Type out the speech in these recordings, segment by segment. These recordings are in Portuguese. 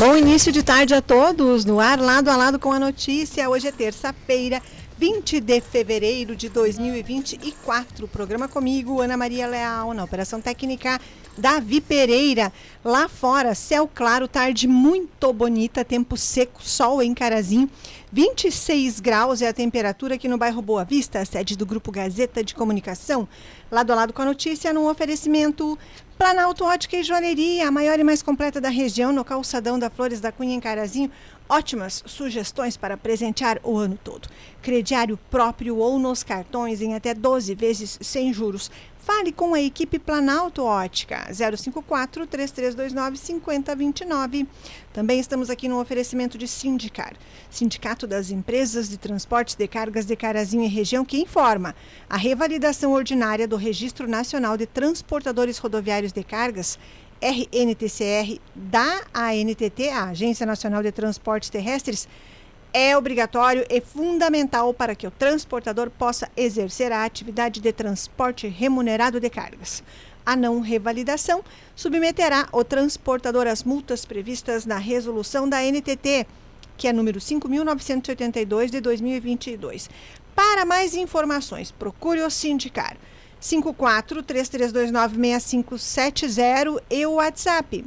Bom início de tarde a todos, no ar lado a lado com a notícia. Hoje é terça-feira, 20 de fevereiro de 2024. Programa comigo, Ana Maria Leal, na Operação Técnica, Davi Pereira. Lá fora, céu claro, tarde muito bonita, tempo seco, sol em Carazinho. 26 graus é a temperatura aqui no bairro Boa Vista, sede do Grupo Gazeta de Comunicação. Lado a lado com a notícia, num oferecimento Planalto Ótica e Joalheria, a maior e mais completa da região, no calçadão da Flores da Cunha, em Carazinho. Ótimas sugestões para presentear o ano todo. Crediário próprio ou nos cartões em até 12 vezes sem juros. Fale com a equipe Planalto Ótica, 054 3329 5029. Também estamos aqui no oferecimento de Sindicar, Sindicato das Empresas de Transportes de Cargas de Carazinho e Região, que informa a revalidação ordinária do Registro Nacional de Transportadores Rodoviários de Cargas RNTCR da ANTT, a Agência Nacional de Transportes Terrestres, é obrigatório e fundamental para que o transportador possa exercer a atividade de transporte remunerado de cargas. A não revalidação submeterá o transportador às multas previstas na resolução da NTT, que é número 5.982 de 2022. Para mais informações, procure o sindicar 54 3329 6570 e o WhatsApp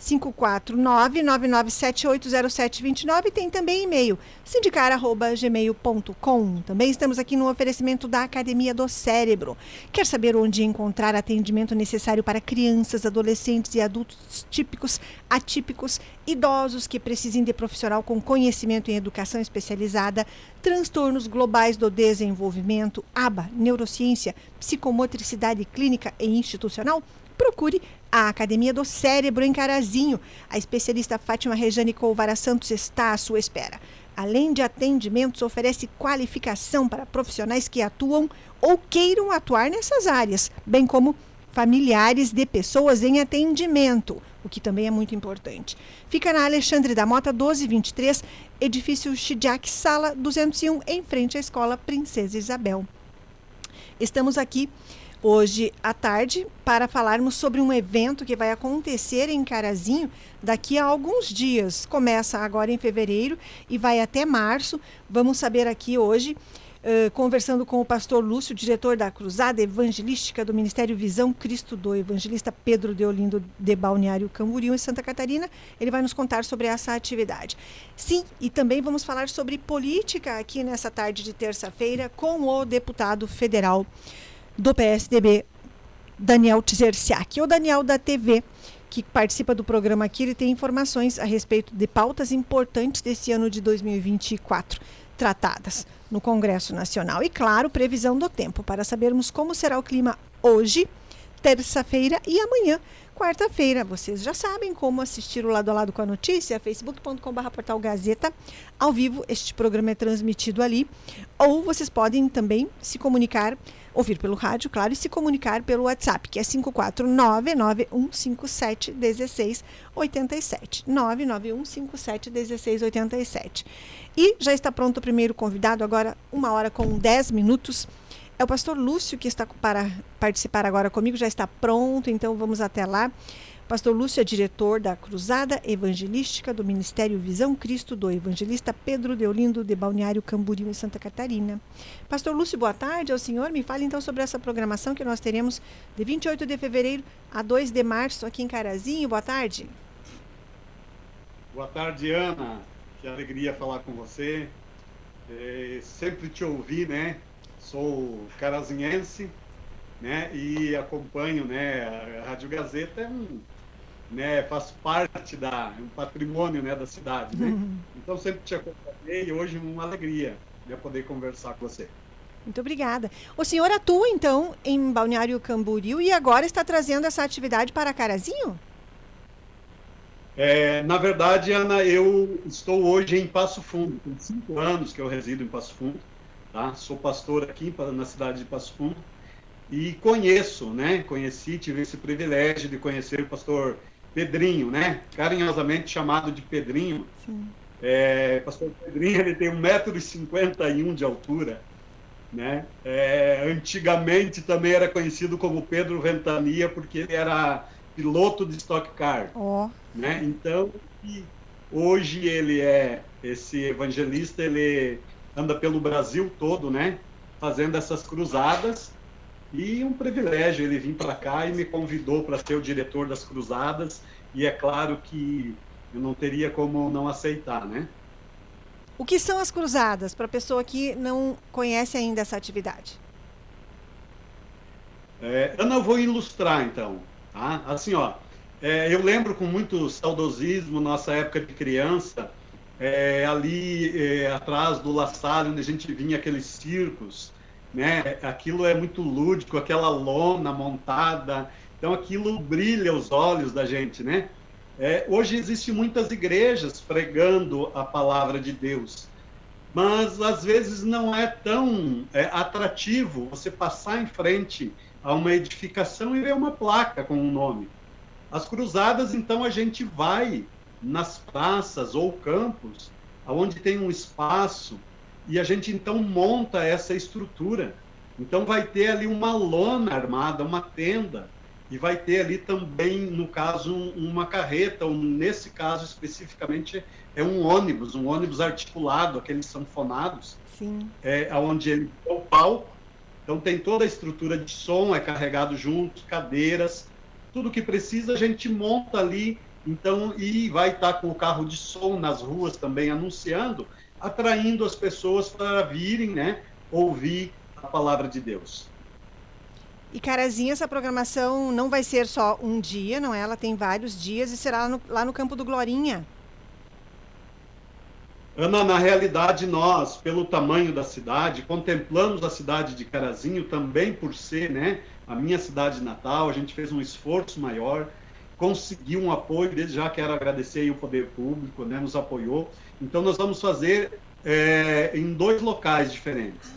549-99780729. Tem também e-mail, sindicar.gmail.com. Também estamos aqui no oferecimento da Academia do Cérebro. Quer saber onde encontrar atendimento necessário para crianças, adolescentes e adultos típicos, atípicos, idosos que precisem de profissional com conhecimento em educação especializada, transtornos globais do desenvolvimento, ABA, neurociência, psicomotricidade clínica e institucional? Procure a Academia do Cérebro em Carazinho. A especialista Fátima Rejane Colvara Santos está à sua espera. Além de atendimentos, oferece qualificação para profissionais que atuam ou queiram atuar nessas áreas, bem como familiares de pessoas em atendimento, o que também é muito importante. Fica na Alexandre da Mota 1223, edifício Chidiac, sala 201, em frente à Escola Princesa Isabel. Estamos aqui hoje à tarde para falarmos sobre um evento que vai acontecer em Carazinho daqui a alguns dias. Começa agora em fevereiro e vai até março. Vamos saber aqui hoje. Uh, conversando com o pastor Lúcio, diretor da Cruzada Evangelística do Ministério Visão Cristo do Evangelista Pedro de Olindo de Balneário Camboriú, em Santa Catarina. Ele vai nos contar sobre essa atividade. Sim, e também vamos falar sobre política aqui nessa tarde de terça-feira com o deputado federal do PSDB, Daniel Tzersiak. O Daniel da TV, que participa do programa aqui, ele tem informações a respeito de pautas importantes desse ano de 2024 tratadas no Congresso Nacional. E, claro, previsão do tempo para sabermos como será o clima hoje, terça-feira e amanhã, quarta-feira. Vocês já sabem como assistir o lado a lado com a notícia, facebook.com.br portal Gazeta. Ao vivo, este programa é transmitido ali. Ou vocês podem também se comunicar ouvir pelo rádio, claro, e se comunicar pelo WhatsApp, que é 549-9157-1687. 99157-1687. E já está pronto o primeiro convidado, agora uma hora com 10 minutos. É o pastor Lúcio que está para participar agora comigo, já está pronto, então vamos até lá. Pastor Lúcio é diretor da Cruzada Evangelística do Ministério Visão Cristo do Evangelista Pedro Deolindo de Balneário Camboriú, em Santa Catarina. Pastor Lúcio, boa tarde ao senhor. Me fale então sobre essa programação que nós teremos de 28 de fevereiro a 2 de março aqui em Carazinho. Boa tarde. Boa tarde, Ana. Que alegria falar com você. É, sempre te ouvi, né? Sou carazinhense, né? E acompanho, né? A Rádio Gazeta é um né, faz parte da um patrimônio né, da cidade. Né? Uhum. Então sempre te acompanhei e hoje uma alegria né, poder conversar com você. Muito obrigada. O senhor atua então em Balneário Camboriú e agora está trazendo essa atividade para Carazinho? É, na verdade, Ana, eu estou hoje em Passo Fundo. Tem cinco anos que eu resido em Passo Fundo. Tá? Sou pastor aqui na cidade de Passo Fundo e conheço, né? Conheci, tive esse privilégio de conhecer o pastor Pedrinho, né? Carinhosamente chamado de Pedrinho. Sim. É, pastor Pedrinho ele tem 1,51m de altura. Né? É, antigamente também era conhecido como Pedro Ventania, porque ele era piloto de Stock Car. Oh. Né? Então, hoje ele é esse evangelista, ele anda pelo Brasil todo, né? Fazendo essas cruzadas. E um privilégio ele vir para cá e me convidou para ser o diretor das cruzadas. E é claro que eu não teria como não aceitar, né? O que são as cruzadas para a pessoa que não conhece ainda essa atividade? É, Ana, eu vou ilustrar então. Tá? Assim, ó, é, eu lembro com muito saudosismo, nossa época de criança, é, ali é, atrás do La Salle, onde a gente vinha aqueles circos, né? Aquilo é muito lúdico, aquela lona montada, então aquilo brilha os olhos da gente, né? É, hoje existem muitas igrejas pregando a palavra de Deus, mas às vezes não é tão é, atrativo você passar em frente a uma edificação e ver uma placa com um nome. As cruzadas, então, a gente vai nas praças ou campos, aonde tem um espaço, e a gente então monta essa estrutura. Então vai ter ali uma lona armada, uma tenda, e vai ter ali também, no caso, uma carreta, ou nesse caso especificamente é um ônibus, um ônibus articulado, aqueles sanfonados, Sim. É, onde ele é o palco, então tem toda a estrutura de som, é carregado junto, cadeiras, tudo que precisa a gente monta ali, então, e vai estar com o carro de som nas ruas também anunciando, atraindo as pessoas para virem, né, ouvir a palavra de Deus. E Carazinho, essa programação não vai ser só um dia, não é? Ela tem vários dias e será lá no, lá no Campo do Glorinha. Ana, na realidade, nós, pelo tamanho da cidade, contemplamos a cidade de Carazinho também por ser né, a minha cidade natal. A gente fez um esforço maior, conseguiu um apoio, desde já quero agradecer o poder público, né, nos apoiou. Então, nós vamos fazer é, em dois locais diferentes.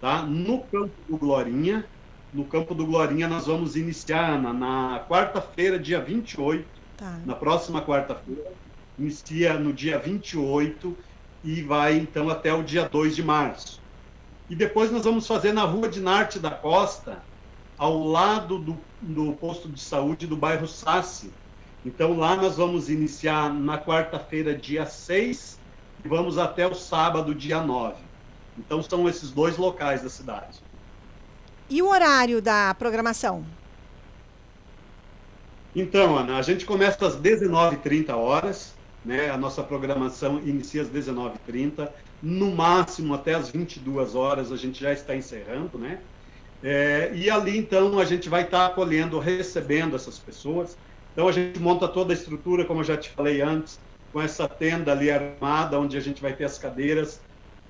Tá? No Campo do Glorinha, no Campo do Glorinha, nós vamos iniciar na, na quarta-feira, dia 28, tá. na próxima quarta-feira, inicia no dia 28 e vai então até o dia 2 de março. E depois nós vamos fazer na Rua de Narte da Costa, ao lado do, do posto de saúde do bairro Sassi. Então lá nós vamos iniciar na quarta-feira, dia 6, e vamos até o sábado, dia 9. Então são esses dois locais da cidade. E o horário da programação? Então, Ana, a gente começa às 19h30 horas, né? A nossa programação inicia às 19h30, no máximo até às 22 horas a gente já está encerrando, né? É, e ali, então, a gente vai estar acolhendo, recebendo essas pessoas. Então, a gente monta toda a estrutura, como eu já te falei antes, com essa tenda ali armada, onde a gente vai ter as cadeiras,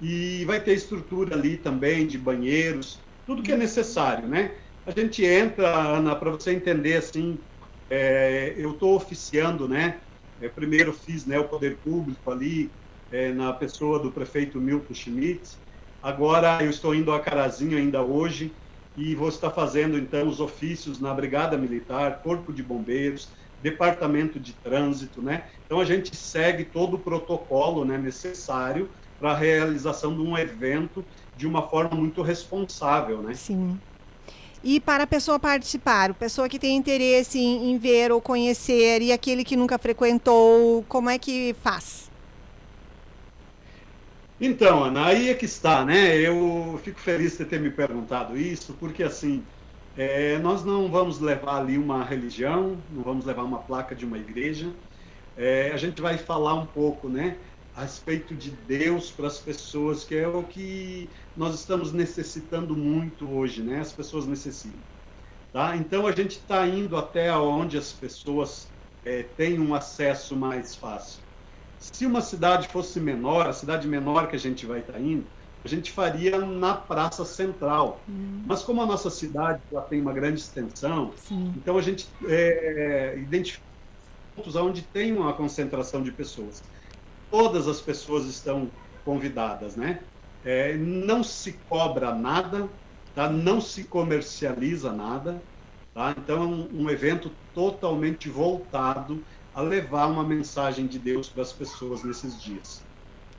e vai ter estrutura ali também de banheiros, tudo que é necessário, né? A gente entra, Ana, para você entender assim, é, eu estou oficiando, né? É, primeiro fiz né, o poder público ali, é, na pessoa do prefeito Milton Schmitz. Agora eu estou indo a Carazinho ainda hoje e vou estar fazendo então os ofícios na Brigada Militar, Corpo de Bombeiros, Departamento de Trânsito, né? Então a gente segue todo o protocolo né, necessário para a realização de um evento de uma forma muito responsável, né? Sim. E para a pessoa participar, a pessoa que tem interesse em, em, ver ou conhecer e aquele que nunca frequentou, como é que faz? Então, Ana, aí é que está, né? Eu fico feliz de ter me perguntado isso, porque assim, é, nós não vamos levar ali uma religião, não vamos levar uma placa de uma igreja. É, a gente vai falar um pouco, né? a respeito de Deus para as pessoas, que é o que nós estamos necessitando muito hoje, né? As pessoas necessitam. Tá? Então a gente está indo até onde as pessoas é, têm um acesso mais fácil. Se uma cidade fosse menor, a cidade menor que a gente vai estar tá indo, a gente faria na praça central. Hum. Mas como a nossa cidade já tem uma grande extensão, Sim. então a gente é, identifica pontos onde tem uma concentração de pessoas todas as pessoas estão convidadas, né? É, não se cobra nada, tá? não se comercializa nada, tá? Então é um, um evento totalmente voltado a levar uma mensagem de Deus para as pessoas nesses dias.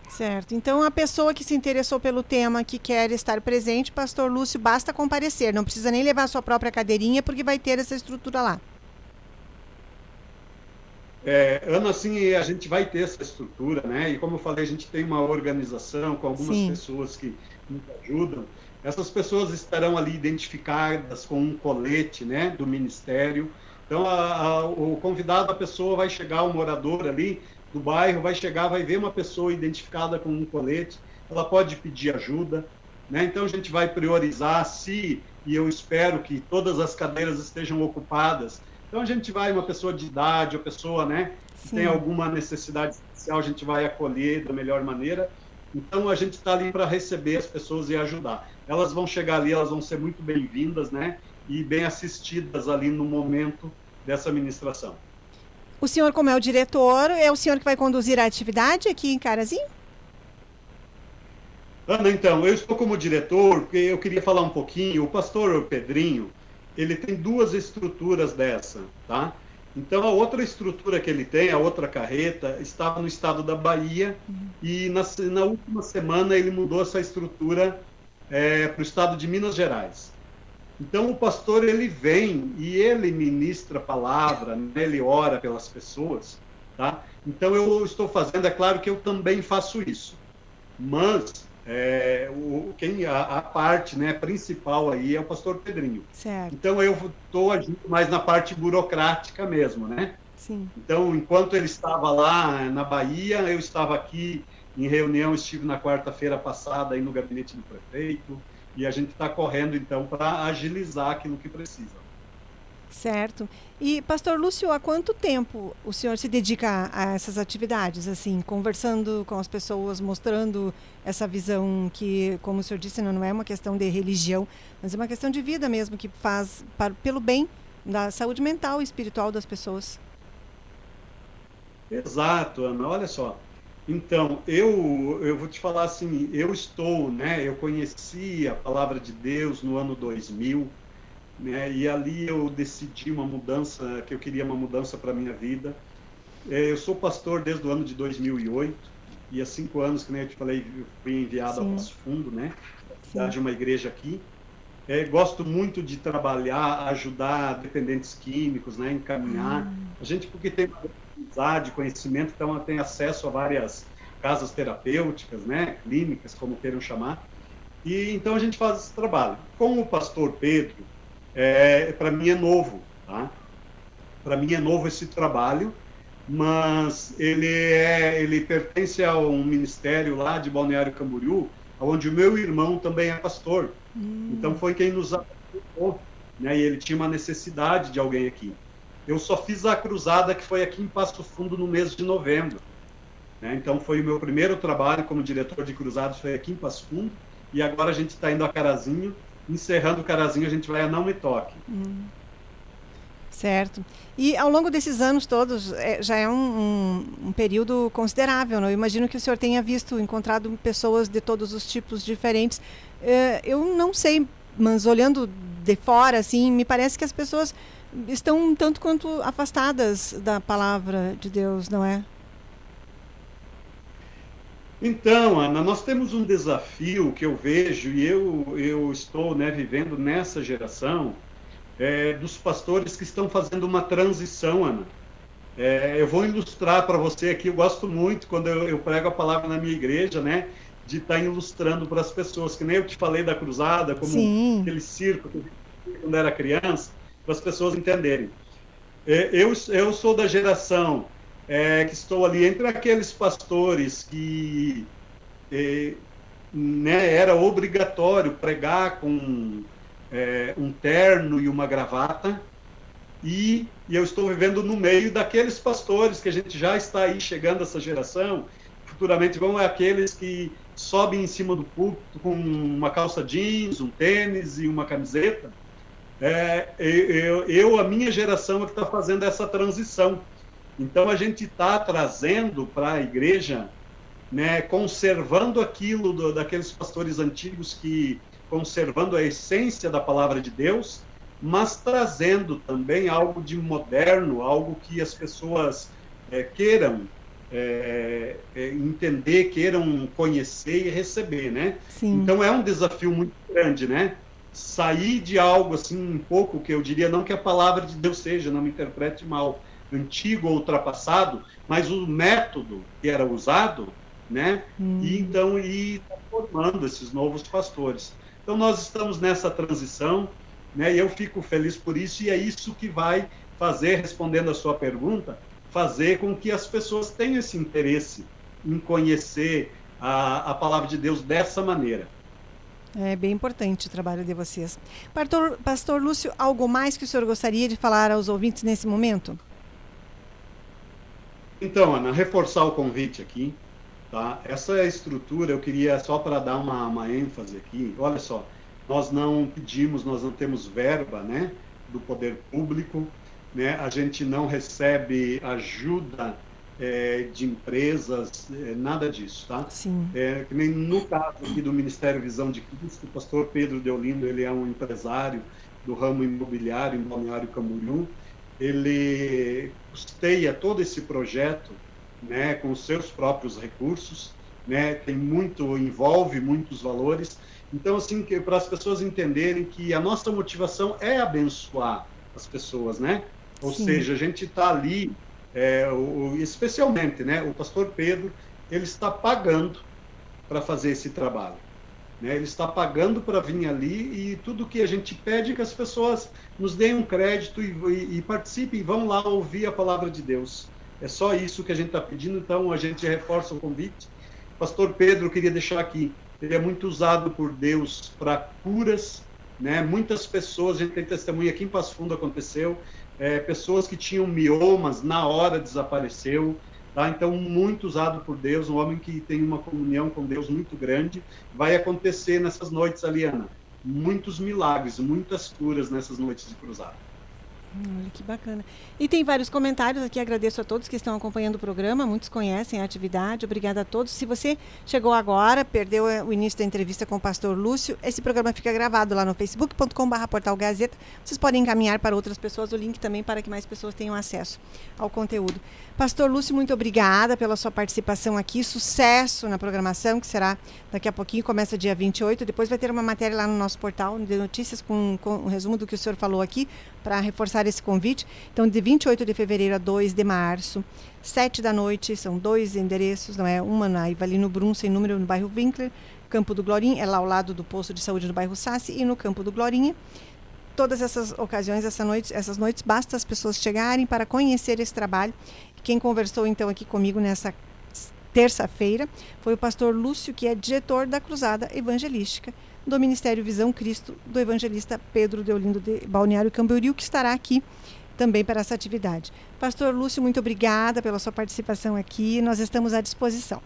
Certo. Então, a pessoa que se interessou pelo tema, que quer estar presente, Pastor Lúcio, basta comparecer. Não precisa nem levar a sua própria cadeirinha, porque vai ter essa estrutura lá. É, Ana, assim, a gente vai ter essa estrutura, né? E como eu falei, a gente tem uma organização com algumas Sim. pessoas que nos ajudam. Essas pessoas estarão ali identificadas com um colete, né, do ministério. Então, a, a, o convidado, a pessoa vai chegar, o morador ali do bairro, vai chegar, vai ver uma pessoa identificada com um colete, ela pode pedir ajuda, né? Então, a gente vai priorizar se, e eu espero que todas as cadeiras estejam ocupadas, então a gente vai, uma pessoa de idade, uma pessoa né, que tem alguma necessidade especial, a gente vai acolher da melhor maneira. Então a gente está ali para receber as pessoas e ajudar. Elas vão chegar ali, elas vão ser muito bem-vindas, né? E bem assistidas ali no momento dessa administração. O senhor, como é o diretor, é o senhor que vai conduzir a atividade aqui em Carazinho? Ana, então, eu estou como diretor, porque eu queria falar um pouquinho. O pastor Pedrinho, ele tem duas estruturas dessa, tá? Então a outra estrutura que ele tem, a outra carreta, estava no estado da Bahia uhum. e na, na, última semana ele mudou essa estrutura é, para o estado de Minas Gerais. Então o pastor ele vem e ele ministra a palavra, né? ele ora pelas pessoas, tá? Então eu estou fazendo, é claro que eu também faço isso, mas é, o, quem a, a, parte né, principal aí é o pastor Pedrinho. Certo. Então eu estou agindo mais na parte burocrática mesmo, né? Sim. Então, enquanto ele estava lá na Bahia, eu estava aqui em reunião, estive na quarta-feira passada aí no gabinete do prefeito, e a gente está correndo então para agilizar aquilo que precisa. Certo. E, pastor Lúcio, há quanto tempo o senhor se dedica a essas atividades, assim, conversando com as pessoas, mostrando essa visão que, como o senhor disse, não é uma questão de religião, mas é uma questão de vida mesmo, que faz para, pelo bem da saúde mental e espiritual das pessoas? Exato, Ana. Olha só. Então, eu, eu vou te falar assim, eu estou, né, eu conheci a palavra de Deus no ano 2000, né? E ali eu decidi uma mudança, que eu queria uma mudança para minha vida. É, eu sou pastor desde o ano de 2008 e há cinco anos, que nem eu te falei, eu fui enviado Sim. ao Passo Fundo, né? De uma igreja aqui. É, gosto muito de trabalhar, ajudar dependentes químicos, né? Encaminhar. Hum. A gente, porque tem amizade, conhecimento, então tem acesso a várias casas terapêuticas, né? Clínicas, como queiram chamar. E então a gente faz esse trabalho. Com o pastor Pedro, é, para mim é novo, tá? Para mim é novo esse trabalho, mas ele é, ele pertence a um ministério lá de Balneário Camboriú, onde o meu irmão também é pastor. Hum. Então foi quem nos apresentou, né? E ele tinha uma necessidade de alguém aqui. Eu só fiz a cruzada que foi aqui em Passo Fundo no mês de novembro. Né? Então foi o meu primeiro trabalho como diretor de cruzados foi aqui em Passo Fundo e agora a gente está indo a Carazinho encerrando o carazinho, a gente vai a Não Me Toque. Hum. Certo. E ao longo desses anos todos, é, já é um, um, um, período considerável, não? Eu imagino que o senhor tenha visto, encontrado pessoas de todos os tipos diferentes. É, eu não sei, mas olhando de fora, assim, me parece que as pessoas estão um tanto quanto afastadas da palavra de Deus, não é? Então, Ana, nós temos um desafio que eu vejo e eu, eu estou né, vivendo nessa geração é, dos pastores que estão fazendo uma transição, Ana. É, eu vou ilustrar para você aqui, eu gosto muito quando eu, eu, prego a palavra na minha igreja, né? De estar tá ilustrando para as pessoas, que nem eu te falei da cruzada, como Sim. aquele circo que quando era criança, para as pessoas entenderem. É, eu, eu sou da geração é, que estou ali entre aqueles pastores que é, né, era obrigatório pregar com é, um terno e uma gravata, e, e, eu estou vivendo no meio daqueles pastores que a gente já está aí chegando essa geração, futuramente vão é aqueles que sobem em cima do púlpito com uma calça jeans, um tênis e uma camiseta. É, eu, eu, a minha geração é que está fazendo essa transição então a gente está trazendo para a igreja, né, conservando aquilo do, daqueles pastores antigos que conservando a essência da palavra de Deus, mas trazendo também algo de moderno, algo que as pessoas é, queiram é, é, entender, queiram conhecer e receber, né? Sim. Então é um desafio muito grande, né? Sair de algo assim um pouco que eu diria não que a palavra de Deus seja, não me interprete mal, antigo ou ultrapassado, mas o método que era usado, né? Hum. E então ir formando esses novos pastores. Então nós estamos nessa transição, né? E eu fico feliz por isso e é isso que vai fazer, respondendo a sua pergunta, fazer com que as pessoas tenham esse interesse em conhecer a, a palavra de Deus dessa maneira. É bem importante o trabalho de vocês. Pastor, Pastor Lúcio, algo mais que o senhor gostaria de falar aos ouvintes nesse momento? Então, Ana, reforçar o convite aqui. Tá? Essa estrutura, eu queria só para dar uma, uma ênfase aqui. Olha só, nós não pedimos, nós não temos verba né, do poder público, né? a gente não recebe ajuda é, de empresas, é, nada disso, tá? Sim. É, que nem no caso aqui do Ministério Visão de Cristo, o pastor Pedro Deolindo, ele é um empresário do ramo imobiliário em Balneário Camboriú, ele custeia todo esse projeto, né, com seus próprios recursos, né, tem muito, envolve muitos valores, então assim, para as pessoas entenderem que a nossa motivação é abençoar as pessoas, né? Ou Sim. seja, a gente está ali é, o, especialmente, né, o pastor Pedro, ele está pagando para fazer esse trabalho. Né? Ele está pagando para vir ali e tudo que a gente pede é que as pessoas nos deem um crédito e, e, e participem, vão lá ouvir a palavra de Deus. É só isso que a gente está pedindo, então a gente reforça o convite. Pastor Pedro, queria deixar aqui, ele é muito usado por Deus para curas, né? Muitas pessoas, a gente tem testemunha aqui em Passo Fundo aconteceu, é, pessoas que tinham miomas, na hora desapareceu. Tá? Então, muito usado por Deus, um homem que tem uma comunhão com Deus muito grande. Vai acontecer nessas noites, Aliana, muitos milagres, muitas curas nessas noites de cruzada. Olha que bacana. E tem vários comentários aqui, agradeço a todos que estão acompanhando o programa, muitos conhecem a atividade, obrigada a todos. Se você chegou agora, perdeu eh, o início da entrevista com o pastor Lúcio, esse programa fica gravado lá no facebook.com.br portal Gazeta. Vocês podem encaminhar para outras pessoas o link também para que mais pessoas tenham acesso ao conteúdo. Pastor Lúcio, muito obrigada pela sua participação aqui, sucesso na programação, que será daqui a pouquinho, começa dia 28, depois vai ter uma matéria lá no nosso portal de notícias com, com um resumo do que o senhor falou aqui, para reforçar esse convite. Então, de 28 de fevereiro a 2 de março, 7 da noite, são dois endereços, não é? Uma na Ivalino Brum, sem número, no bairro Winkler, Campo do Glorinha, é lá ao lado do posto de saúde do bairro Sassi, e no Campo do Glorinha. Todas essas ocasiões, essa noite, essas noites, basta as pessoas chegarem para conhecer esse trabalho quem conversou então aqui comigo nessa terça-feira foi o pastor Lúcio, que é diretor da Cruzada Evangelística do Ministério Visão Cristo, do evangelista Pedro Deolindo de Balneário Camboriú, que estará aqui também para essa atividade. Pastor Lúcio, muito obrigada pela sua participação aqui. Nós estamos à disposição.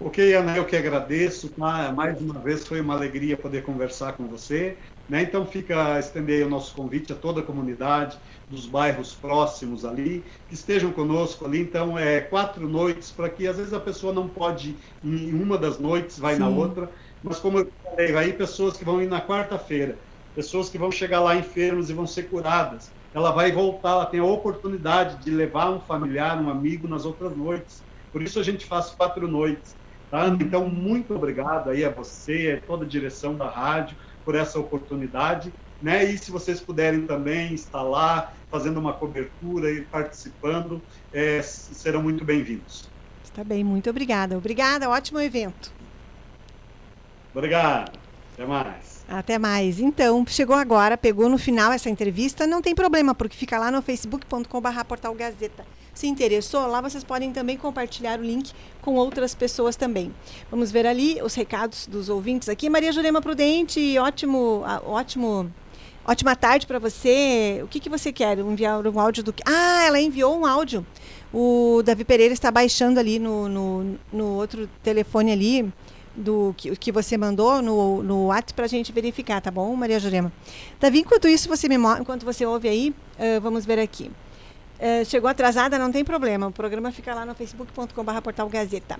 Ok, Ana, eu que agradeço. Mais uma vez foi uma alegria poder conversar com você. Né? Então fica estender o nosso convite a toda a comunidade dos bairros próximos ali, que estejam conosco ali. Então, é quatro noites, para que às vezes a pessoa não pode ir em uma das noites, vai Sim. na outra. Mas como eu falei, aí pessoas que vão ir na quarta-feira, pessoas que vão chegar lá enfermos e vão ser curadas. Ela vai voltar, ela tem a oportunidade de levar um familiar, um amigo nas outras noites. Por isso a gente faz quatro noites. Tá? Então, muito obrigado aí a você, a toda a direção da rádio, por essa oportunidade. Né? E se vocês puderem também estar lá, fazendo uma cobertura e participando, é, serão muito bem-vindos. Está bem, muito obrigada. Obrigada, ótimo evento. Obrigado. Até mais. Até mais. Então, chegou agora, pegou no final essa entrevista, não tem problema, porque fica lá no facebook.com.br portal Gazeta. Se interessou, lá vocês podem também compartilhar o link com outras pessoas também. Vamos ver ali os recados dos ouvintes aqui. Maria Jurema Prudente, ótimo, ótimo Ótima tarde para você. O que, que você quer? Enviar um áudio do que? Ah, ela enviou um áudio. O Davi Pereira está baixando ali no, no, no outro telefone ali do que, que você mandou no, no WhatsApp para a gente verificar, tá bom, Maria Jurema? Davi, enquanto isso, você me enquanto você ouve aí, uh, vamos ver aqui. Uh, chegou atrasada, não tem problema. O programa fica lá no facebook.com.br portal Gazeta.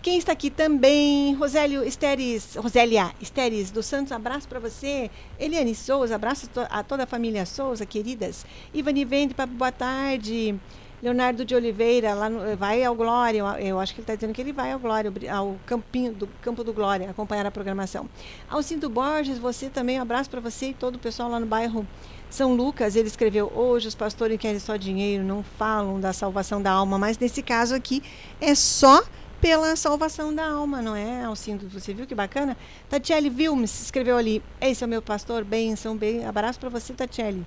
Quem está aqui também, Rosélio Esteres, Rosélia Esteres dos Santos, abraço para você. Eliane Souza, abraço a toda a família Souza, queridas. Ivani Vende, boa tarde. Leonardo de Oliveira, lá no, vai ao Glória, eu acho que ele está dizendo que ele vai ao Glória, ao campinho do Campo do Glória, acompanhar a programação. Alcindo Borges, você também, um abraço para você e todo o pessoal lá no bairro São Lucas. Ele escreveu: Hoje os pastores querem só dinheiro, não falam da salvação da alma, mas nesse caso aqui é só pela salvação da alma, não é, Alcindo? Você viu que bacana? Tatiele Vilmes escreveu ali: Esse é o meu pastor, bênção, bem. Abraço para você, Tatiele.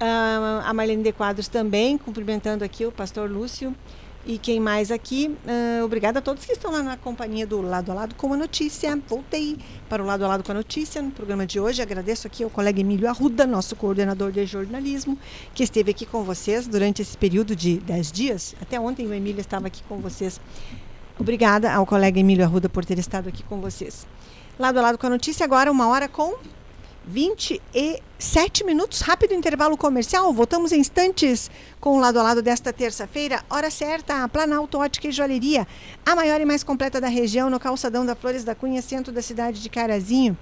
Uh, a Marlene de Quadros também, cumprimentando aqui o pastor Lúcio. E quem mais aqui? Uh, obrigada a todos que estão lá na companhia do Lado a Lado com a Notícia. Voltei para o Lado a Lado com a Notícia no programa de hoje. Agradeço aqui ao colega Emílio Arruda, nosso coordenador de jornalismo, que esteve aqui com vocês durante esse período de 10 dias. Até ontem o Emílio estava aqui com vocês. Obrigada ao colega Emílio Arruda por ter estado aqui com vocês. Lado a Lado com a Notícia, agora uma hora com 27 minutos, rápido intervalo comercial. Voltamos em instantes com o lado a lado desta terça-feira. Hora certa, Planalto Ótica e Joalheria, a maior e mais completa da região, no calçadão da Flores da Cunha, centro da cidade de Carazinho.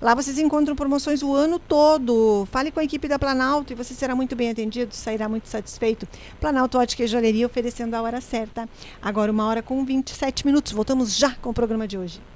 Lá vocês encontram promoções o ano todo. Fale com a equipe da Planalto e você será muito bem atendido, sairá muito satisfeito. Planalto Ótica e Joalheria oferecendo a hora certa. Agora uma hora com 27 minutos. Voltamos já com o programa de hoje.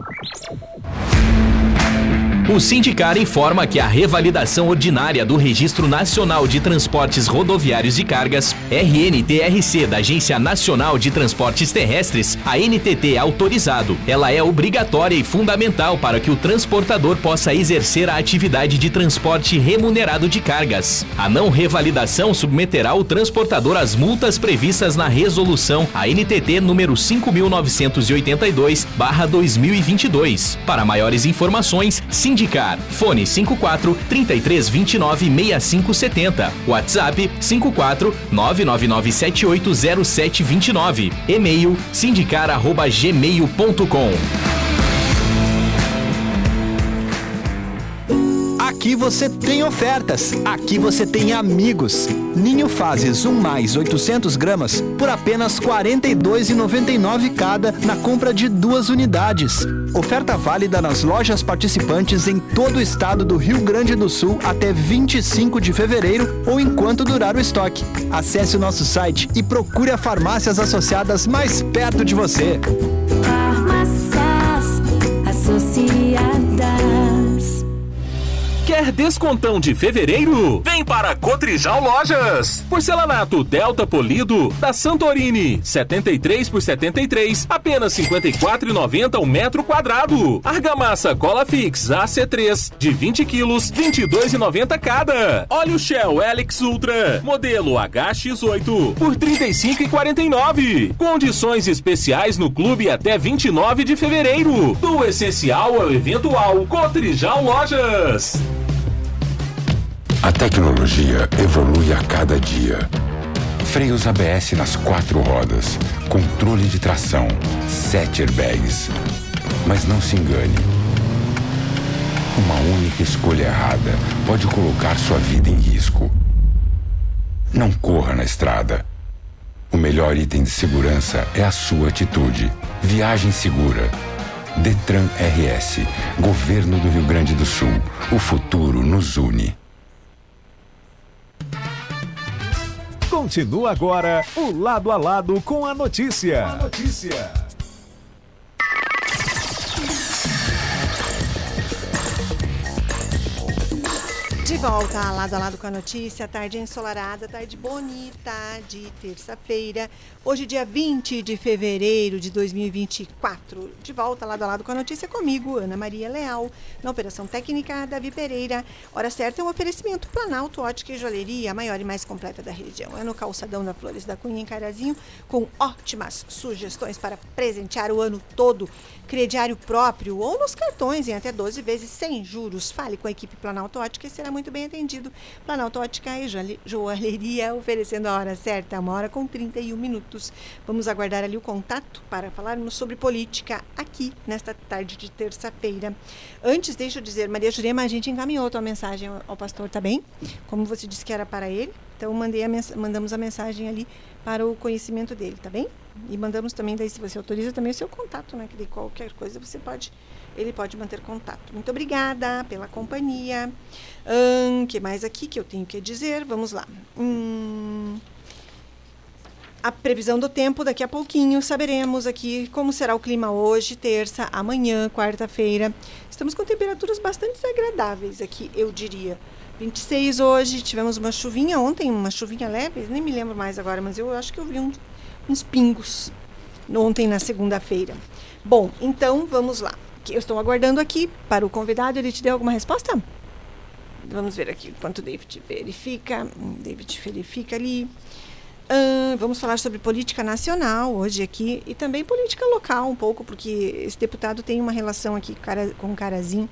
O Sindicar informa que a revalidação ordinária do Registro Nacional de Transportes Rodoviários de Cargas, RNTRC da Agência Nacional de Transportes Terrestres, a NTT autorizado, ela é obrigatória e fundamental para que o transportador possa exercer a atividade de transporte remunerado de cargas. A não revalidação submeterá o transportador às multas previstas na resolução ANTT número 5982/2022. Para maiores informações, Sindicar Sindicar. Fone 54 3329 6570. WhatsApp 54 999780729. E-mail sindicar@gmail.com. Aqui você tem ofertas, aqui você tem amigos. Ninho Fases 1 mais 800 gramas por apenas R$ 42,99 cada na compra de duas unidades. Oferta válida nas lojas participantes em todo o estado do Rio Grande do Sul até 25 de fevereiro ou enquanto durar o estoque. Acesse o nosso site e procure a farmácias associadas mais perto de você. Farmácias associadas. Quer descontão de fevereiro? Vem para Cotrijal Lojas. Porcelanato Delta Polido da Santorini, 73 por 73, apenas 54,90 o um metro quadrado. Argamassa Cola Fix AC3 de 20 quilos, 22,90 cada. Óleo Shell Helix Ultra, modelo HX8 por 35,49. Condições especiais no clube até 29 de fevereiro. Do essencial ao eventual, Cotrijal Lojas. A tecnologia evolui a cada dia. Freios ABS nas quatro rodas, controle de tração, sete airbags. Mas não se engane. Uma única escolha errada pode colocar sua vida em risco. Não corra na estrada. O melhor item de segurança é a sua atitude. Viagem segura. Detran RS, Governo do Rio Grande do Sul. O futuro nos une. Continua agora o lado a lado com a notícia. A notícia. De volta lado a lado com a notícia, tarde ensolarada, tarde bonita de terça-feira. Hoje, dia 20 de fevereiro de 2024. De volta lado a lado com a notícia comigo, Ana Maria Leal. Na operação técnica, Davi Pereira. Hora certa é um oferecimento Planalto Ótica e Joalheria, a maior e mais completa da região. É no calçadão da Flores da Cunha, em Carazinho, com ótimas sugestões para presentear o ano todo. Crediário próprio ou nos cartões em até 12 vezes sem juros. Fale com a equipe Planalto Ótica e será muito muito bem atendido. Planalto Ótica e Joalheria oferecendo a hora certa, uma hora com 31 minutos. Vamos aguardar ali o contato para falarmos sobre política aqui nesta tarde de terça-feira. Antes, deixa eu dizer, Maria Jurema, a gente encaminhou a tua mensagem ao pastor, tá bem? Como você disse que era para ele, então mandei a mandamos a mensagem ali para o conhecimento dele, tá bem? E mandamos também, daí, se você autoriza, também o seu contato, né? Que de qualquer coisa você pode, ele pode manter contato. Muito obrigada pela companhia. O que mais aqui que eu tenho que dizer? Vamos lá. Hum, a previsão do tempo, daqui a pouquinho saberemos aqui como será o clima hoje, terça, amanhã, quarta-feira. Estamos com temperaturas bastante agradáveis aqui, eu diria. 26 hoje, tivemos uma chuvinha ontem, uma chuvinha leve, nem me lembro mais agora, mas eu acho que eu vi um, uns pingos ontem na segunda-feira. Bom, então vamos lá. Eu estou aguardando aqui para o convidado, ele te deu alguma resposta? Vamos ver aqui enquanto o David verifica. David verifica ali. Uh, vamos falar sobre política nacional hoje aqui e também política local um pouco, porque esse deputado tem uma relação aqui com o Carazinho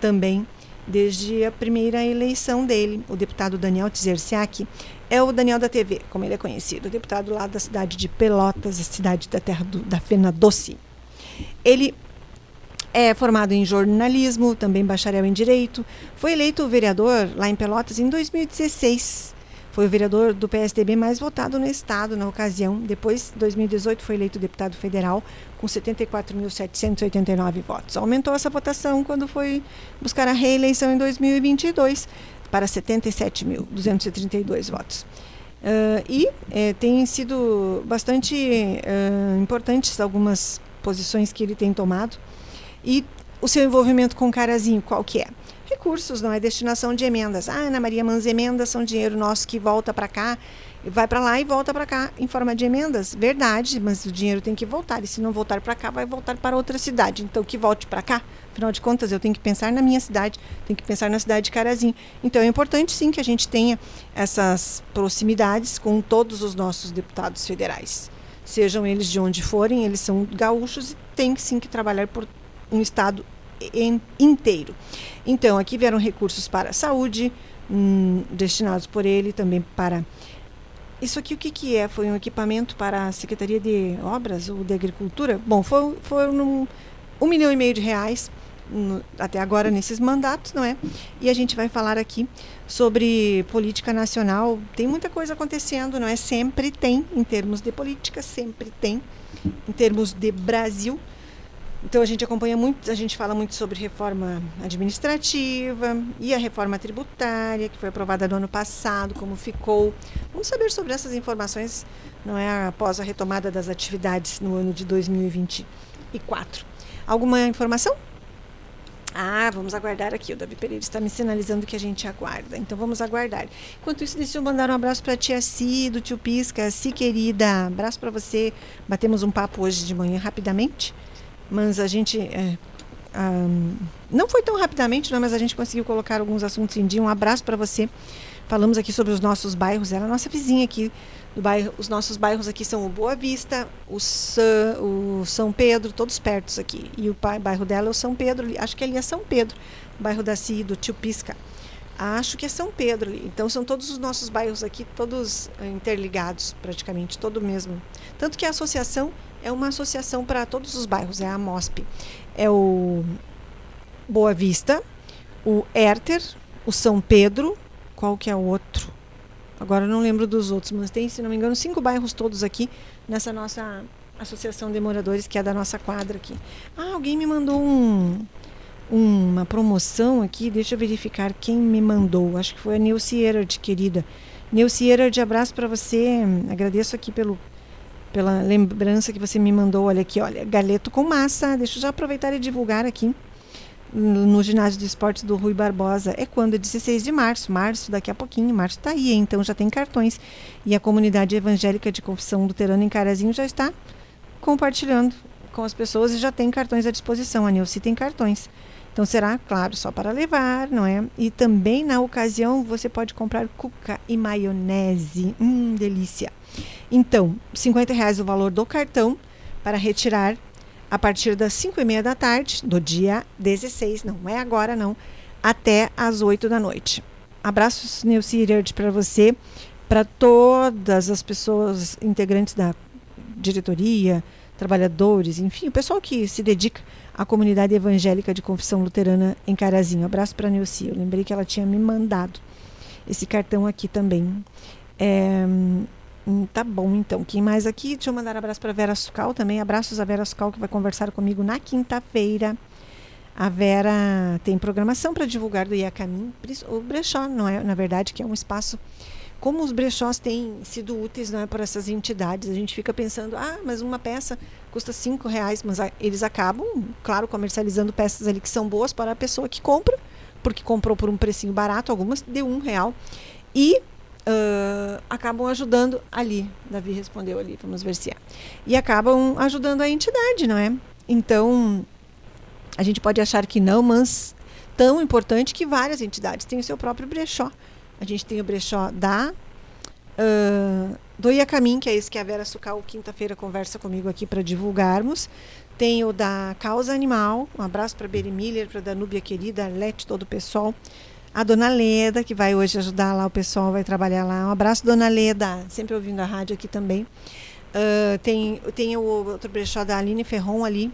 também desde a primeira eleição dele. O deputado Daniel Tzerciak é o Daniel da TV, como ele é conhecido, deputado lá da cidade de Pelotas, a cidade da terra do, da Fena Doce. Ele é formado em jornalismo, também bacharel em direito, foi eleito vereador lá em Pelotas em 2016 foi o vereador do PSDB mais votado no estado na ocasião. Depois, em 2018, foi eleito deputado federal com 74.789 votos. Aumentou essa votação quando foi buscar a reeleição em 2022 para 77.232 votos. Uh, e eh, tem sido bastante uh, importantes algumas posições que ele tem tomado. E o seu envolvimento com o Carazinho, qual que é? recursos, não é destinação de emendas. Ah, Ana Maria, mas emendas são dinheiro nosso que volta para cá, vai para lá e volta para cá em forma de emendas. Verdade, mas o dinheiro tem que voltar. E se não voltar para cá, vai voltar para outra cidade. Então, que volte para cá. Afinal de contas, eu tenho que pensar na minha cidade, tenho que pensar na cidade de Carazinho. Então, é importante sim que a gente tenha essas proximidades com todos os nossos deputados federais. Sejam eles de onde forem, eles são gaúchos e tem sim que trabalhar por um estado inteiro. Então, aqui vieram recursos para a saúde, hum, destinados por ele também para. Isso aqui o que, que é? Foi um equipamento para a Secretaria de Obras ou de Agricultura? Bom, foi, foram um milhão e meio de reais no, até agora nesses mandatos, não é? E a gente vai falar aqui sobre política nacional. Tem muita coisa acontecendo, não é? Sempre tem, em termos de política, sempre tem. Em termos de Brasil, então a gente acompanha muito, a gente fala muito sobre reforma administrativa e a reforma tributária, que foi aprovada no ano passado, como ficou. Vamos saber sobre essas informações, não é após a retomada das atividades no ano de 2024. Alguma informação? Ah, vamos aguardar aqui. O Davi Pereira está me sinalizando que a gente aguarda. Então vamos aguardar. Enquanto isso, deixa eu mandar um abraço para a tia Si, do tio Pisca. Si, querida, abraço para você. Batemos um papo hoje de manhã rapidamente mas a gente é, um, não foi tão rapidamente, não, mas a gente conseguiu colocar alguns assuntos em dia. Um abraço para você. Falamos aqui sobre os nossos bairros. Ela é a nossa vizinha aqui do bairro. Os nossos bairros aqui são o Boa Vista, o, o São Pedro, todos pertos aqui. E o bairro dela é o São Pedro. Acho que ali é São Pedro, bairro da Ci, do Tio Pisca. Acho que é São Pedro. Então são todos os nossos bairros aqui, todos eh, interligados, praticamente, todo mesmo. Tanto que a associação é uma associação para todos os bairros, é a MOSP. É o Boa Vista, o Herter, o São Pedro, qual que é o outro? Agora não lembro dos outros, mas tem, se não me engano, cinco bairros todos aqui nessa nossa associação de moradores, que é da nossa quadra aqui. Ah, alguém me mandou um, uma promoção aqui, deixa eu verificar quem me mandou. Acho que foi a Nilce Erard, querida. Nilce Erard, abraço para você. Agradeço aqui pelo pela lembrança que você me mandou. Olha aqui, olha, galeto com massa. Deixa eu já aproveitar e divulgar aqui no ginásio de esportes do Rui Barbosa. É quando? 16 de março. Março, daqui a pouquinho. Março está aí, então já tem cartões. E a comunidade evangélica de confissão luterana em Carazinho já está compartilhando com as pessoas e já tem cartões à disposição. A Nilce tem cartões. Então será, claro, só para levar, não é? E também na ocasião você pode comprar cuca e maionese. Hum, delícia. Então, 50 reais o valor do cartão para retirar a partir das 5 e meia da tarde do dia 16, não é agora não, até às 8 da noite. Abraços, Nilce para você, para todas as pessoas integrantes da diretoria, trabalhadores, enfim, o pessoal que se dedica à comunidade evangélica de confissão luterana em Carazinho. Abraço para Nilce. Eu lembrei que ela tinha me mandado esse cartão aqui também. É, Hum, tá bom, então. Quem mais aqui? Deixa eu mandar abraço para Vera Sucal também. Abraços a Vera Sucal, que vai conversar comigo na quinta-feira. A Vera tem programação para divulgar do Iacamim, o brechó, não é? Na verdade, que é um espaço. Como os brechós têm sido úteis não é, para essas entidades, a gente fica pensando, ah, mas uma peça custa cinco reais, mas eles acabam, claro, comercializando peças ali que são boas para a pessoa que compra, porque comprou por um precinho barato, algumas deu um real. E uh, acabam ajudando ali. Davi respondeu ali, vamos ver se é. E acabam ajudando a entidade, não é? Então, a gente pode achar que não, mas tão importante que várias entidades têm o seu próprio brechó. A gente tem o brechó da uh, do Iacamim, que é esse que a Vera Sucal quinta-feira conversa comigo aqui para divulgarmos. Tem o da Causa Animal, um abraço para Beri Miller, para Danúbia Querida, Arlete, todo o pessoal. A Dona Leda, que vai hoje ajudar lá o pessoal, vai trabalhar lá. Um abraço, Dona Leda, sempre ouvindo a rádio aqui também. Uh, tem, tem o outro brechó da Aline Ferron ali,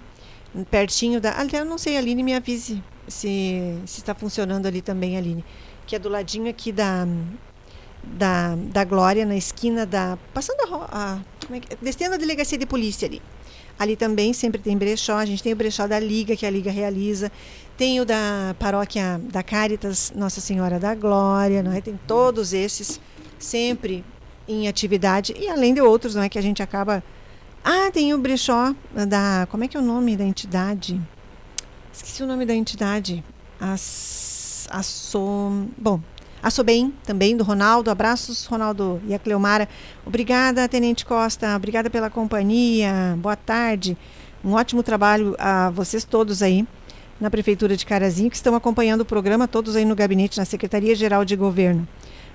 pertinho da. Aliás, eu não sei, Aline, me avise se, se está funcionando ali também, Aline. Que é do ladinho aqui da, da, da Glória, na esquina da. Passando a. a é que, descendo a delegacia de polícia ali. Ali também sempre tem brechó. A gente tem o brechó da Liga, que a Liga realiza. Tem o da paróquia da Caritas Nossa Senhora da Glória. Não é? Tem todos esses sempre em atividade. E além de outros não é, que a gente acaba. Ah, tem o brechó da. Como é que é o nome da entidade? Esqueci o nome da entidade. As. Bom, a também, do Ronaldo. Abraços, Ronaldo e a Cleomara. Obrigada, Tenente Costa. Obrigada pela companhia. Boa tarde. Um ótimo trabalho a vocês todos aí na Prefeitura de Carazinho, que estão acompanhando o programa, todos aí no gabinete, na Secretaria-Geral de Governo.